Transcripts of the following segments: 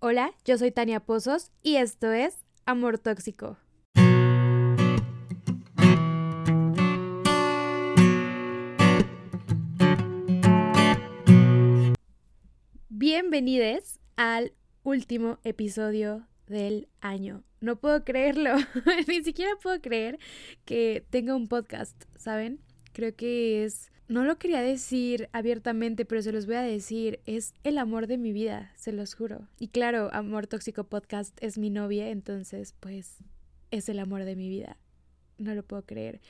Hola, yo soy Tania Pozos y esto es Amor Tóxico. Bienvenidos al último episodio del año. No puedo creerlo, ni siquiera puedo creer que tenga un podcast, ¿saben? Creo que es no lo quería decir abiertamente, pero se los voy a decir, es el amor de mi vida, se los juro. Y claro, Amor Tóxico Podcast es mi novia, entonces pues es el amor de mi vida. No lo puedo creer.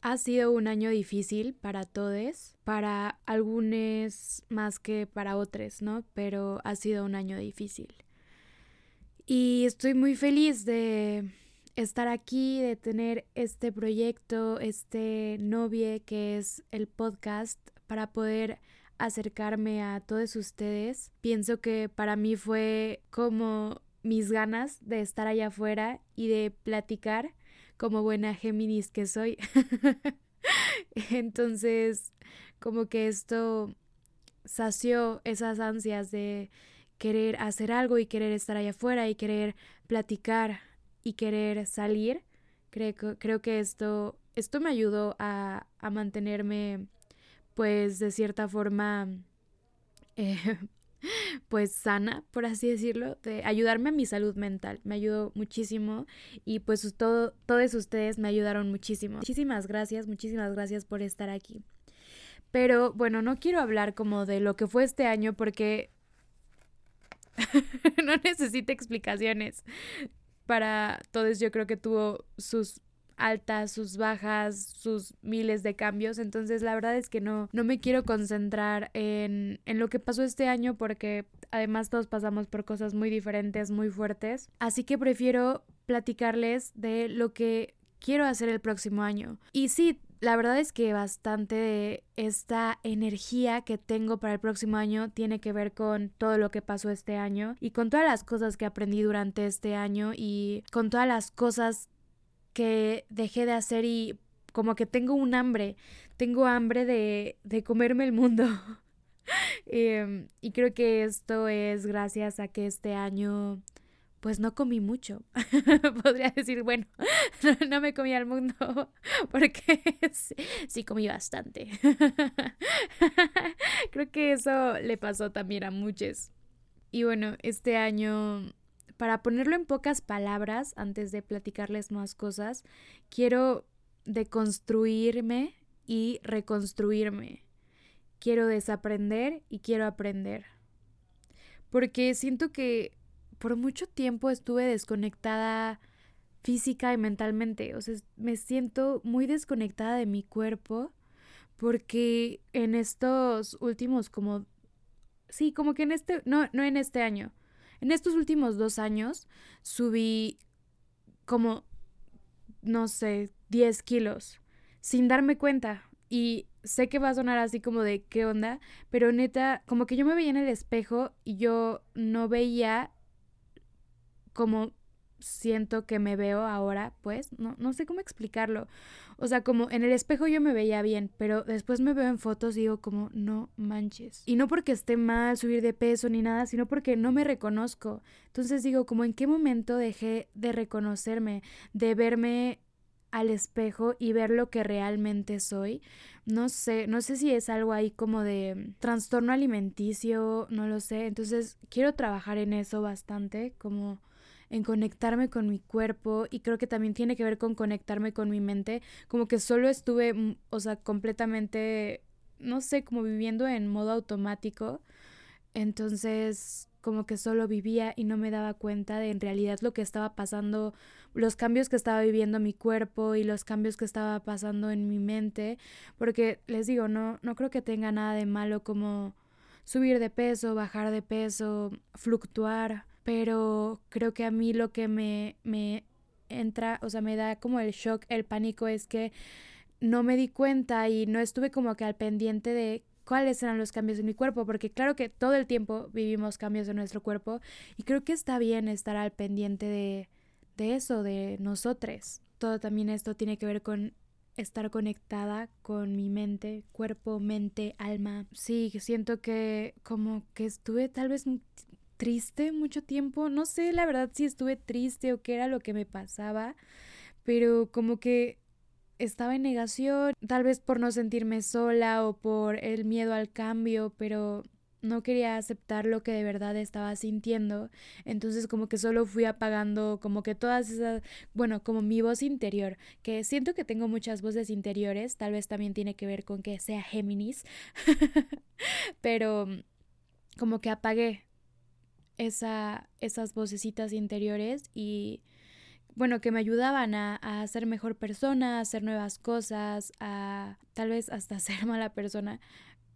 Ha sido un año difícil para todos, para algunos más que para otros, ¿no? Pero ha sido un año difícil. Y estoy muy feliz de estar aquí, de tener este proyecto, este novie que es el podcast para poder acercarme a todos ustedes. Pienso que para mí fue como mis ganas de estar allá afuera y de platicar como buena Géminis que soy. Entonces, como que esto sació esas ansias de querer hacer algo y querer estar allá afuera y querer platicar y querer salir. Creo, creo que esto, esto me ayudó a, a mantenerme, pues, de cierta forma, eh, pues, sana, por así decirlo, de ayudarme a mi salud mental. Me ayudó muchísimo y pues todo, todos ustedes me ayudaron muchísimo. Muchísimas gracias, muchísimas gracias por estar aquí. Pero bueno, no quiero hablar como de lo que fue este año porque no necesita explicaciones para todos yo creo que tuvo sus altas, sus bajas, sus miles de cambios. Entonces la verdad es que no, no me quiero concentrar en, en lo que pasó este año porque además todos pasamos por cosas muy diferentes, muy fuertes. Así que prefiero platicarles de lo que quiero hacer el próximo año. Y sí, la verdad es que bastante de esta energía que tengo para el próximo año tiene que ver con todo lo que pasó este año y con todas las cosas que aprendí durante este año y con todas las cosas que dejé de hacer y como que tengo un hambre, tengo hambre de, de comerme el mundo. Em, y creo que esto es gracias a que este año pues no comí mucho. Podría decir, bueno, no, me comí al mundo porque sí, comí bastante. Creo que eso le pasó también a muchos. Y bueno, este año, para ponerlo en pocas palabras, antes de platicarles más cosas, quiero deconstruirme y reconstruirme. Quiero desaprender y quiero aprender. Porque siento que por mucho tiempo estuve desconectada física y mentalmente. O sea, me siento muy desconectada de mi cuerpo porque en estos últimos como... Sí, como que en este... No, no en este año. En estos últimos dos años subí como, no sé, 10 kilos sin darme cuenta. Y sé que va a sonar así como de qué onda, pero neta, como que yo me veía en el espejo y yo no veía como siento que me veo ahora, pues, no, no sé cómo explicarlo. O sea, como en el espejo yo me veía bien, pero después me veo en fotos y digo como, no manches. Y no porque esté mal subir de peso ni nada, sino porque no me reconozco. Entonces digo, como en qué momento dejé de reconocerme, de verme al espejo y ver lo que realmente soy. No sé, no sé si es algo ahí como de trastorno alimenticio, no lo sé. Entonces quiero trabajar en eso bastante, como en conectarme con mi cuerpo y creo que también tiene que ver con conectarme con mi mente, como que solo estuve, mm, o sea, completamente, no sé, como viviendo en modo automático, entonces como que solo vivía y no me daba cuenta de en realidad lo que estaba pasando, los cambios que estaba viviendo mi cuerpo y los cambios que estaba pasando en mi mente, porque les digo, no, no creo que tenga nada de malo como subir de peso, bajar de peso, fluctuar, pero creo que a mí lo que me, me entra, o sea, me da como el shock, el pánico es que no me di cuenta y no estuve como que al pendiente de cuáles eran los cambios en mi cuerpo, porque claro que todo el tiempo vivimos cambios en nuestro cuerpo y creo que está bien estar al pendiente de, de eso, de nosotros. Todo también esto tiene que ver con estar conectada con mi mente, cuerpo, mente, alma. Sí, siento que como que estuve tal vez triste mucho tiempo. No sé la verdad si estuve triste o qué era lo que me pasaba, pero como que estaba en negación, tal vez por no sentirme sola o por el miedo al cambio, pero no quería aceptar lo que de verdad estaba sintiendo, entonces como que solo fui apagando como que todas esas, bueno, como mi voz interior, que siento que tengo muchas voces interiores, tal vez también tiene que ver con que sea Géminis, pero como que apagué esa, esas vocecitas interiores y bueno, que me ayudaban a, a, ser mejor persona, a hacer nuevas cosas, a tal vez hasta ser mala persona,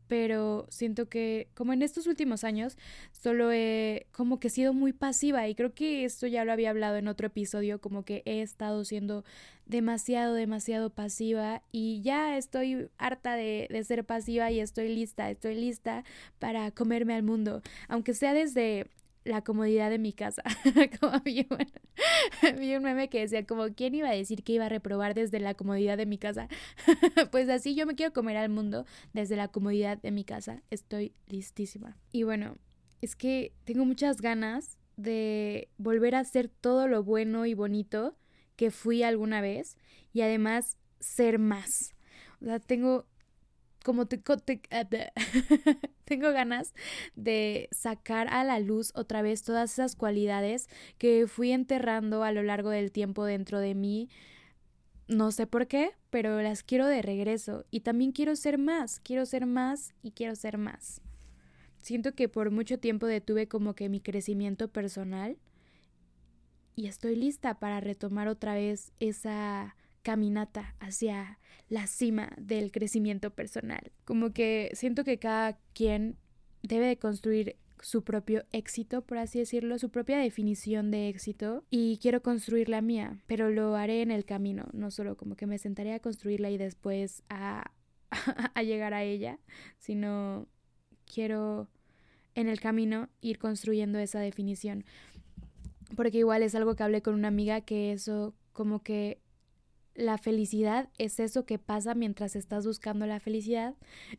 pero siento que como en estos últimos años solo he como que sido muy pasiva y creo que esto ya lo había hablado en otro episodio, como que he estado siendo demasiado, demasiado pasiva y ya estoy harta de, de ser pasiva y estoy lista, estoy lista para comerme al mundo, aunque sea desde la comodidad de mi casa. como un meme que decía como, ¿quién iba a decir que iba a reprobar desde la comodidad de mi casa? pues así yo me quiero comer al mundo desde la comodidad de mi casa. Estoy listísima. Y bueno, es que tengo muchas ganas de volver a hacer todo lo bueno y bonito que fui alguna vez y además ser más. O sea, tengo como te, ah, tengo ganas de sacar a la luz otra vez todas esas cualidades que fui enterrando a lo largo del tiempo dentro de mí. No sé por qué, pero las quiero de regreso. Y también quiero ser más, quiero ser más y quiero ser más. Siento que por mucho tiempo detuve como que mi crecimiento personal y estoy lista para retomar otra vez esa caminata hacia la cima del crecimiento personal. Como que siento que cada quien debe de construir su propio éxito, por así decirlo, su propia definición de éxito y quiero construir la mía, pero lo haré en el camino, no solo como que me sentaré a construirla y después a, a llegar a ella, sino quiero en el camino ir construyendo esa definición. Porque igual es algo que hablé con una amiga que eso como que la felicidad es eso que pasa mientras estás buscando la felicidad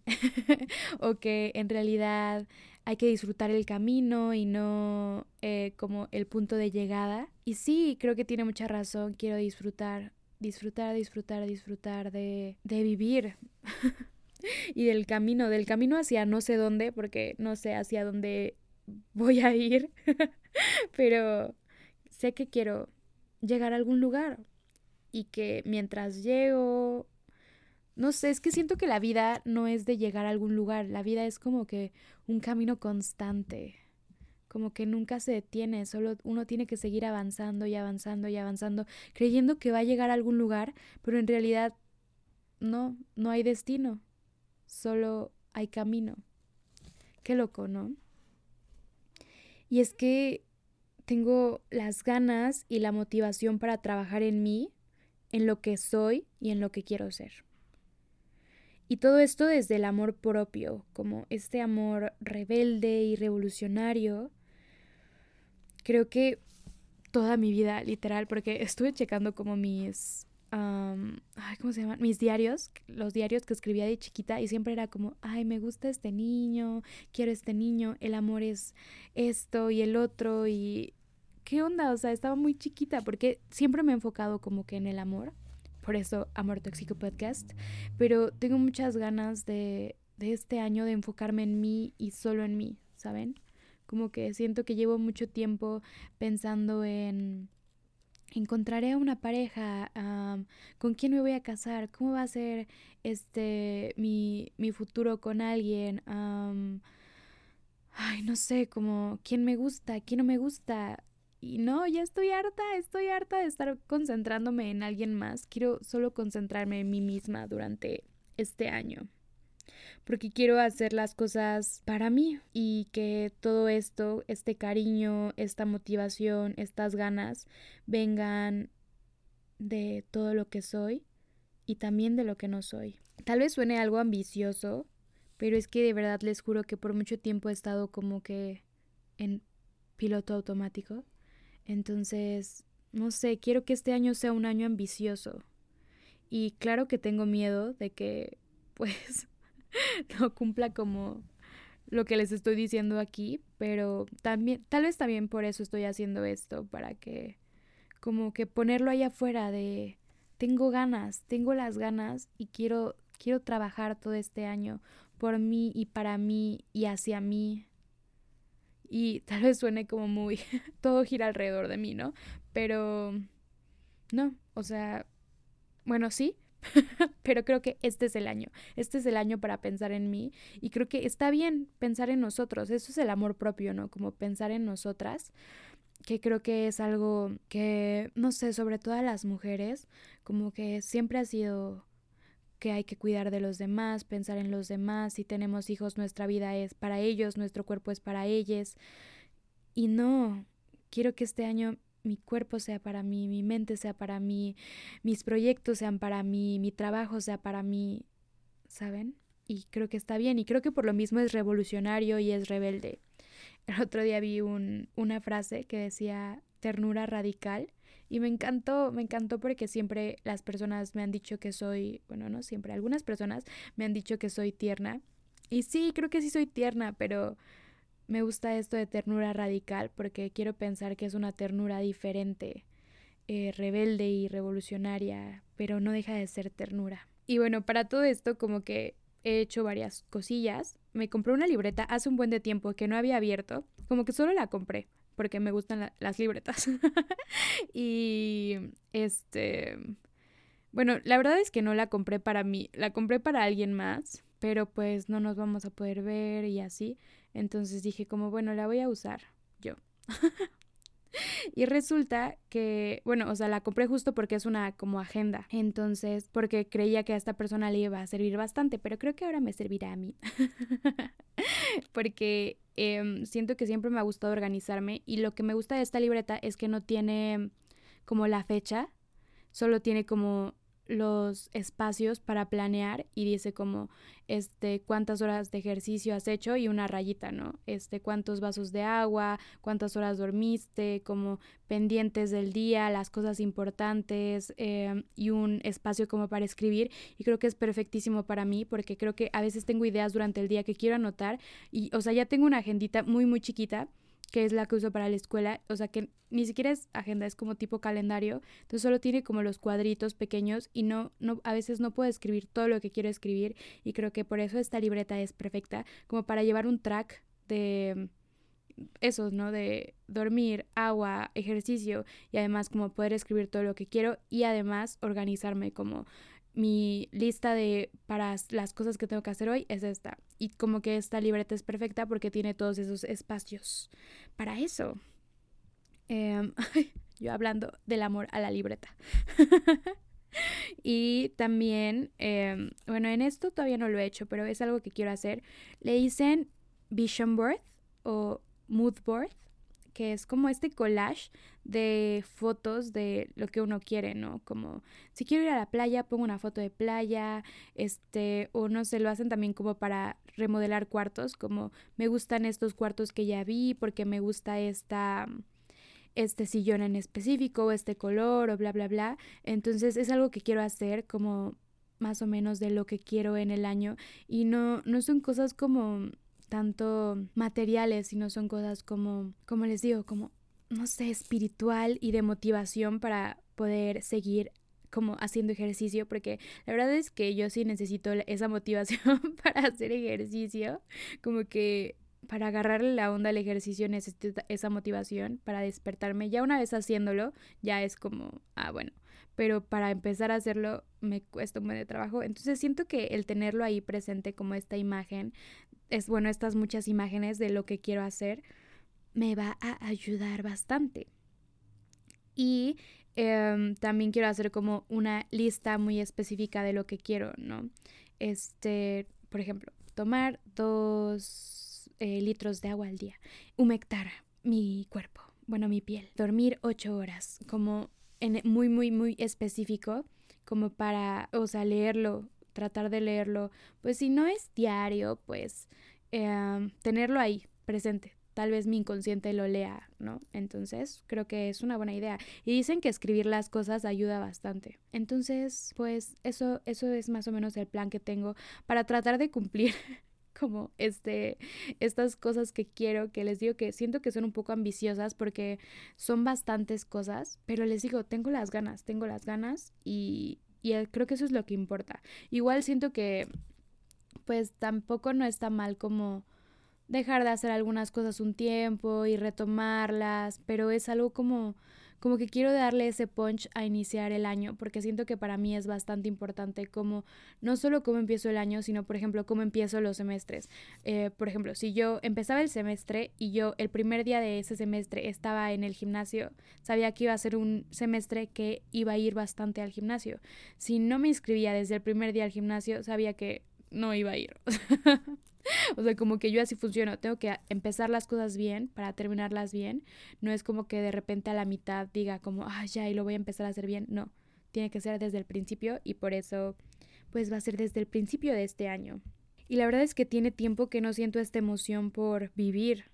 o que en realidad hay que disfrutar el camino y no eh, como el punto de llegada. Y sí, creo que tiene mucha razón, quiero disfrutar, disfrutar, disfrutar, disfrutar de, de vivir. y del camino, del camino hacia no sé dónde, porque no sé hacia dónde voy a ir, pero sé que quiero llegar a algún lugar, y que mientras llego, no sé, es que siento que la vida no es de llegar a algún lugar, la vida es como que un camino constante, como que nunca se detiene, solo uno tiene que seguir avanzando y avanzando y avanzando, creyendo que va a llegar a algún lugar, pero en realidad no, no hay destino, solo hay camino. Qué loco, ¿no? Y es que tengo las ganas y la motivación para trabajar en mí en lo que soy y en lo que quiero ser. Y todo esto desde el amor propio, como este amor rebelde y revolucionario. Creo que toda mi vida, literal, porque estuve checando como mis... ay, ¿Cómo se llaman? Mis diarios, los diarios que escribía de chiquita y siempre era como, ay, me gusta este niño, quiero este niño, el amor es esto y el otro y ¿qué onda? O sea, estaba muy chiquita porque siempre me he enfocado como que en el amor. Por eso Amor Tóxico Podcast. Pero tengo muchas ganas de, de este año de enfocarme en mí y solo en mí, ¿saben? Como que siento que llevo mucho tiempo pensando en encontraré a una pareja, con quién me voy a casar, cómo va a ser este mi, mi futuro con alguien, ay, no sé, como quién me gusta, quién no me gusta. Y no, ya estoy harta, estoy harta de estar concentrándome en alguien más. Quiero solo concentrarme en mí misma durante este año. Porque quiero hacer las cosas para mí y que todo esto, este cariño, esta motivación, estas ganas, vengan de todo lo que soy y también de lo que no soy. Tal vez suene algo ambicioso, pero es que de verdad les juro que por mucho tiempo he estado como que en piloto automático entonces, no sé, quiero que este año sea un año ambicioso. Y claro que tengo miedo de que, pues, no cumpla como lo que les estoy diciendo aquí, pero también, tal vez también por eso estoy haciendo esto, para que como que ponerlo ahí afuera de tengo ganas, tengo las ganas y quiero quiero trabajar todo este año por mí y para mí y hacia mí. Y tal vez suene como muy todo gira alrededor de mí, ¿no? Pero no, o sea, bueno, sí, pero creo que este es el año. Este es el año para pensar en mí y creo que está bien pensar en nosotros. Eso es el amor propio, ¿no? Como pensar en nosotras que creo que es algo que, no sé, sobre todo a las mujeres, como que siempre ha sido que hay que cuidar de los demás, pensar en los demás, si tenemos hijos, nuestra vida es para ellos, nuestro cuerpo es para ellos. Y no, quiero que este año mi cuerpo sea para mí, mi mente sea para mí, mis proyectos sean para mí, mi trabajo sea para mí, ¿saben? Y creo que está bien y creo que por lo mismo es revolucionario y es rebelde. El otro día vi un, una frase que decía ternura radical y me encantó, me encantó porque siempre las personas me han dicho que soy, bueno, no siempre, algunas personas me han dicho que soy tierna. Y sí, creo que sí soy tierna, pero me gusta esto de ternura radical porque quiero pensar que es una ternura diferente, eh, rebelde y revolucionaria, pero no deja de ser ternura. Y bueno, para todo esto como que he hecho varias cosillas. Me compré una libreta hace un buen de tiempo que no había abierto, como que solo la compré porque me gustan las libretas. y este, bueno, la verdad es que no la compré para mí, la compré para alguien más, pero pues no nos vamos a poder ver y así. Entonces dije como, bueno, la voy a usar yo. Y resulta que, bueno, o sea, la compré justo porque es una como agenda. Entonces, porque creía que a esta persona le iba a servir bastante, pero creo que ahora me servirá a mí. porque em, siento que siempre me ha gustado organizarme y lo que me gusta de esta libreta es que no tiene como la fecha, solo tiene como los espacios para planear y dice como este cuántas horas de ejercicio has hecho y una rayita, ¿no? Este cuántos vasos de agua, cuántas horas dormiste, como pendientes del día, las cosas importantes em, y un espacio como para escribir y creo que es perfectísimo para mí porque creo que a veces tengo ideas durante el día que quiero anotar y o sea ya tengo una agendita muy muy chiquita que es la que uso para la escuela, o sea que ni siquiera es agenda, es como tipo calendario, entonces solo tiene como los cuadritos pequeños y no, no, a veces no puedo escribir todo lo que quiero escribir y creo que por eso esta libreta es perfecta, como para llevar un track de esos, ¿no? De dormir, agua, ejercicio y además como poder escribir todo lo que quiero y además organizarme como mi lista de para las cosas que tengo que hacer hoy es esta. Y como que esta libreta es perfecta porque tiene todos esos espacios para eso. Em, yo hablando del amor a la libreta. y también, em, bueno, en esto todavía no lo he hecho, pero es algo que quiero hacer. Le dicen vision board o mood board que es como este collage de fotos de lo que uno quiere, ¿no? Como si quiero ir a la playa, pongo una foto de playa, este, o no sé, lo hacen también como para remodelar cuartos, como me gustan estos cuartos que ya vi porque me gusta esta este sillón en específico, o este color, o bla, bla, bla. Entonces es algo que quiero hacer como más o menos de lo que quiero en el año y no, no son cosas como tanto materiales, sino son cosas como, como les digo, como, no sé, espiritual y de motivación para poder seguir como haciendo ejercicio, porque la verdad es que yo sí necesito esa motivación para hacer ejercicio, como que para agarrarle la onda al ejercicio necesito esa motivación para despertarme. Ya una vez haciéndolo, ya es como, ah, bueno, pero para empezar a hacerlo me cuesta un buen de trabajo. Entonces siento que el tenerlo ahí presente como esta imagen es bueno, estas muchas imágenes de lo que quiero hacer, me va a ayudar bastante. Y em, también quiero hacer como una lista muy específica de lo que quiero, ¿no? Este, por ejemplo, tomar dos eh, litros de agua al día, humectar mi cuerpo, bueno, mi piel, dormir ocho horas, como en, muy, muy, muy específico, como para, o sea, leerlo tratar de leerlo, pues si no es diario, pues em, tenerlo ahí presente. Tal vez mi inconsciente lo lea, ¿no? Entonces creo que es una buena idea. Y dicen que escribir las cosas ayuda bastante. Entonces, pues eso, eso es más o menos el plan que tengo para tratar de cumplir como este, estas cosas que quiero, que les digo que siento que son un poco ambiciosas porque son bastantes cosas, pero les digo, tengo las ganas, tengo las ganas y, y creo que eso es lo que importa. Igual siento que pues tampoco no está mal como dejar de hacer algunas cosas un tiempo y retomarlas, pero es algo como como que quiero darle ese punch a iniciar el año, porque siento que para mí es bastante importante como, no solo cómo empiezo el año, sino por ejemplo cómo empiezo los semestres. Eh, por ejemplo, si yo empezaba el semestre y yo el primer día de ese semestre estaba en el gimnasio, sabía que iba a ser un semestre que iba a ir bastante al gimnasio. Si no me inscribía desde el primer día al gimnasio, sabía que no iba a ir. o sea, como que yo así funciono, tengo que empezar las cosas bien para terminarlas bien. No es como que de repente a la mitad diga como, ah, ya, y lo voy a empezar a hacer bien. No, tiene que ser desde el principio y por eso, pues va a ser desde el principio de este año. Y la verdad es que tiene tiempo que no siento esta emoción por vivir.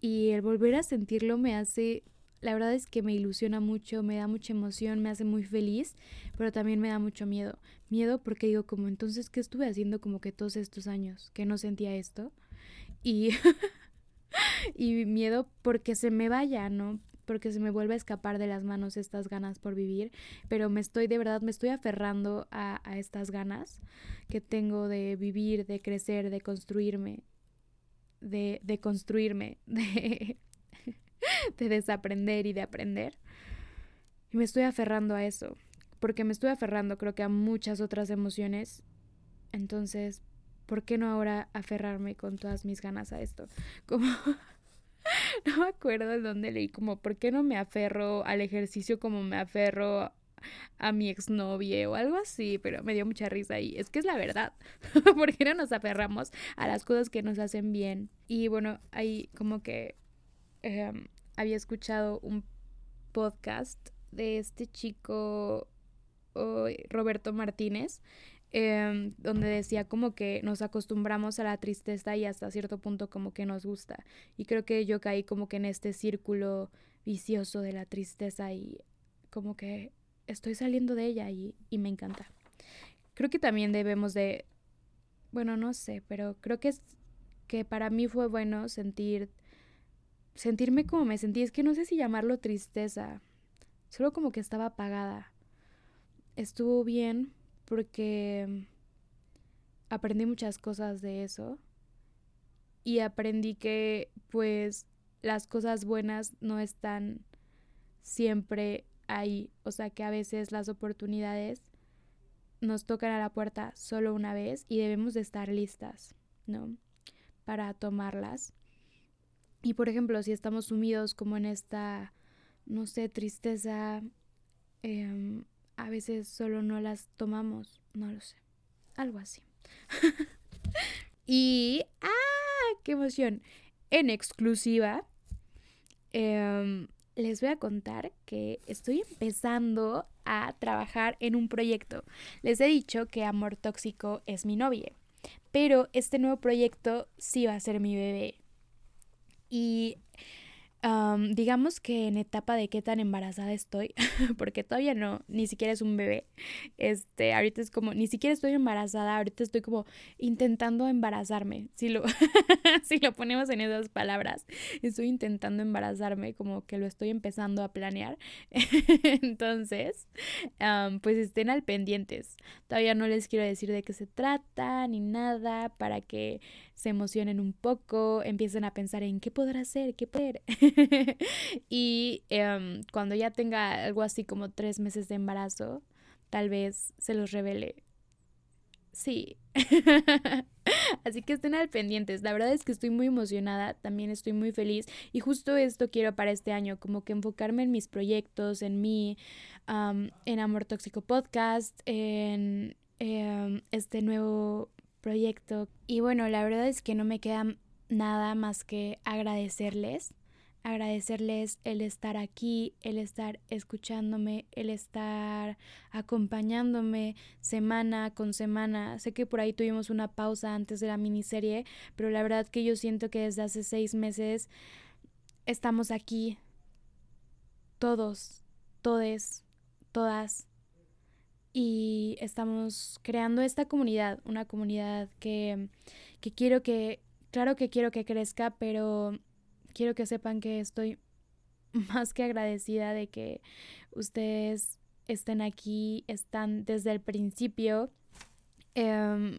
Y el volver a sentirlo me hace la verdad es que me ilusiona mucho, me da mucha emoción, me hace muy feliz, pero también me da mucho miedo. Miedo porque digo como entonces, ¿qué estuve haciendo como que todos estos años? Que no sentía esto. Y, y miedo porque se me vaya, ¿no? Porque se me vuelve a escapar de las manos estas ganas por vivir, pero me estoy, de verdad, me estoy aferrando a, a estas ganas que tengo de vivir, de crecer, de construirme, de, de construirme, de de desaprender y de aprender. Y me estoy aferrando a eso, porque me estoy aferrando creo que a muchas otras emociones. Entonces, ¿por qué no ahora aferrarme con todas mis ganas a esto? Como no me acuerdo de dónde leí como ¿por qué no me aferro al ejercicio como me aferro a mi exnovia o algo así, pero me dio mucha risa y es que es la verdad, ¿por qué no nos aferramos a las cosas que nos hacen bien? Y bueno, ahí como que Em, había escuchado un podcast de este chico Roberto Martínez, em, donde decía como que nos acostumbramos a la tristeza y hasta cierto punto como que nos gusta. Y creo que yo caí como que en este círculo vicioso de la tristeza y como que estoy saliendo de ella y, y me encanta. Creo que también debemos de, bueno, no sé, pero creo que es que para mí fue bueno sentir sentirme como me sentí. Es que no sé si llamarlo tristeza. Solo como que estaba apagada. Estuvo bien porque aprendí muchas cosas de eso. Y aprendí que pues las cosas buenas no están siempre ahí. O sea que a veces las oportunidades nos tocan a la puerta solo una vez y debemos de estar listas, ¿no? Para tomarlas. Y por ejemplo, si estamos sumidos como en esta, no sé, tristeza, em, a veces solo no las tomamos, no lo sé, algo así. y, ¡ah! ¡Qué emoción! En exclusiva, em, les voy a contar que estoy empezando a trabajar en un proyecto. Les he dicho que Amor Tóxico es mi novia, pero este nuevo proyecto sí va a ser mi bebé. 一 Y digamos que en etapa de qué tan embarazada estoy, porque todavía no, ni siquiera es un bebé. Este, ahorita es como, ni siquiera estoy embarazada, ahorita estoy como intentando embarazarme, si lo, si lo ponemos en esas palabras. Estoy intentando embarazarme, como que lo estoy empezando a planear. Entonces, pues estén al pendientes. Todavía no les quiero decir de qué se trata ni nada para que se emocionen un poco, empiecen a pensar en qué podrá ser, qué poder. y em, cuando ya tenga algo así como tres meses de embarazo, tal vez se los revele. Sí. Así que estén al pendientes. La verdad es que estoy muy emocionada, también estoy muy feliz y justo esto quiero para este año, como que enfocarme en mis proyectos, en mí, en Amor Tóxico Podcast, en em, este nuevo proyecto. Y bueno, la verdad es que no me queda nada más que agradecerles agradecerles el estar aquí, el estar escuchándome, el estar acompañándome semana con semana. Sé que por ahí tuvimos una pausa antes de la miniserie, pero la verdad que yo siento que desde hace seis meses estamos aquí, todos, todes, todas, y estamos creando esta comunidad, una comunidad que, que quiero que, claro que quiero que crezca, pero quiero que sepan que estoy más que agradecida de que ustedes estén aquí, están desde el principio. Em,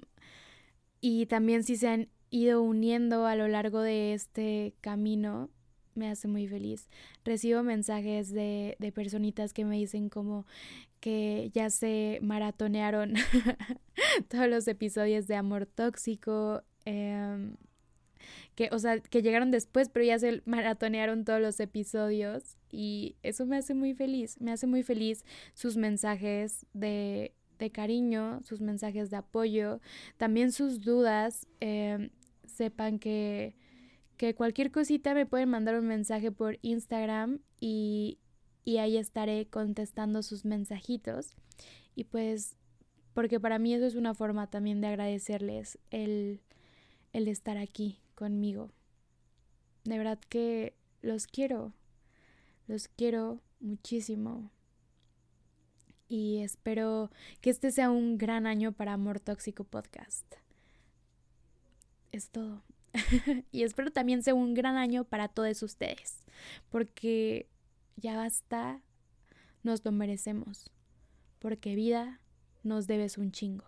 y también si se han ido uniendo a lo largo de este camino, me hace muy feliz. Recibo mensajes de, de personitas que me dicen como que ya se maratonearon todos los episodios de Amor Tóxico. Em, que, o sea, que llegaron después, pero ya se maratonearon todos los episodios y eso me hace muy feliz, me hace muy feliz sus mensajes de, de cariño, sus mensajes de apoyo, también sus dudas, em, sepan que, que cualquier cosita me pueden mandar un mensaje por Instagram y, y ahí estaré contestando sus mensajitos y pues porque para mí eso es una forma también de agradecerles el, el estar aquí conmigo. De verdad que los quiero, los quiero muchísimo. Y espero que este sea un gran año para Amor Tóxico Podcast. Es todo. y espero también sea un gran año para todos ustedes. Porque ya basta, nos lo merecemos. Porque vida nos debes un chingo.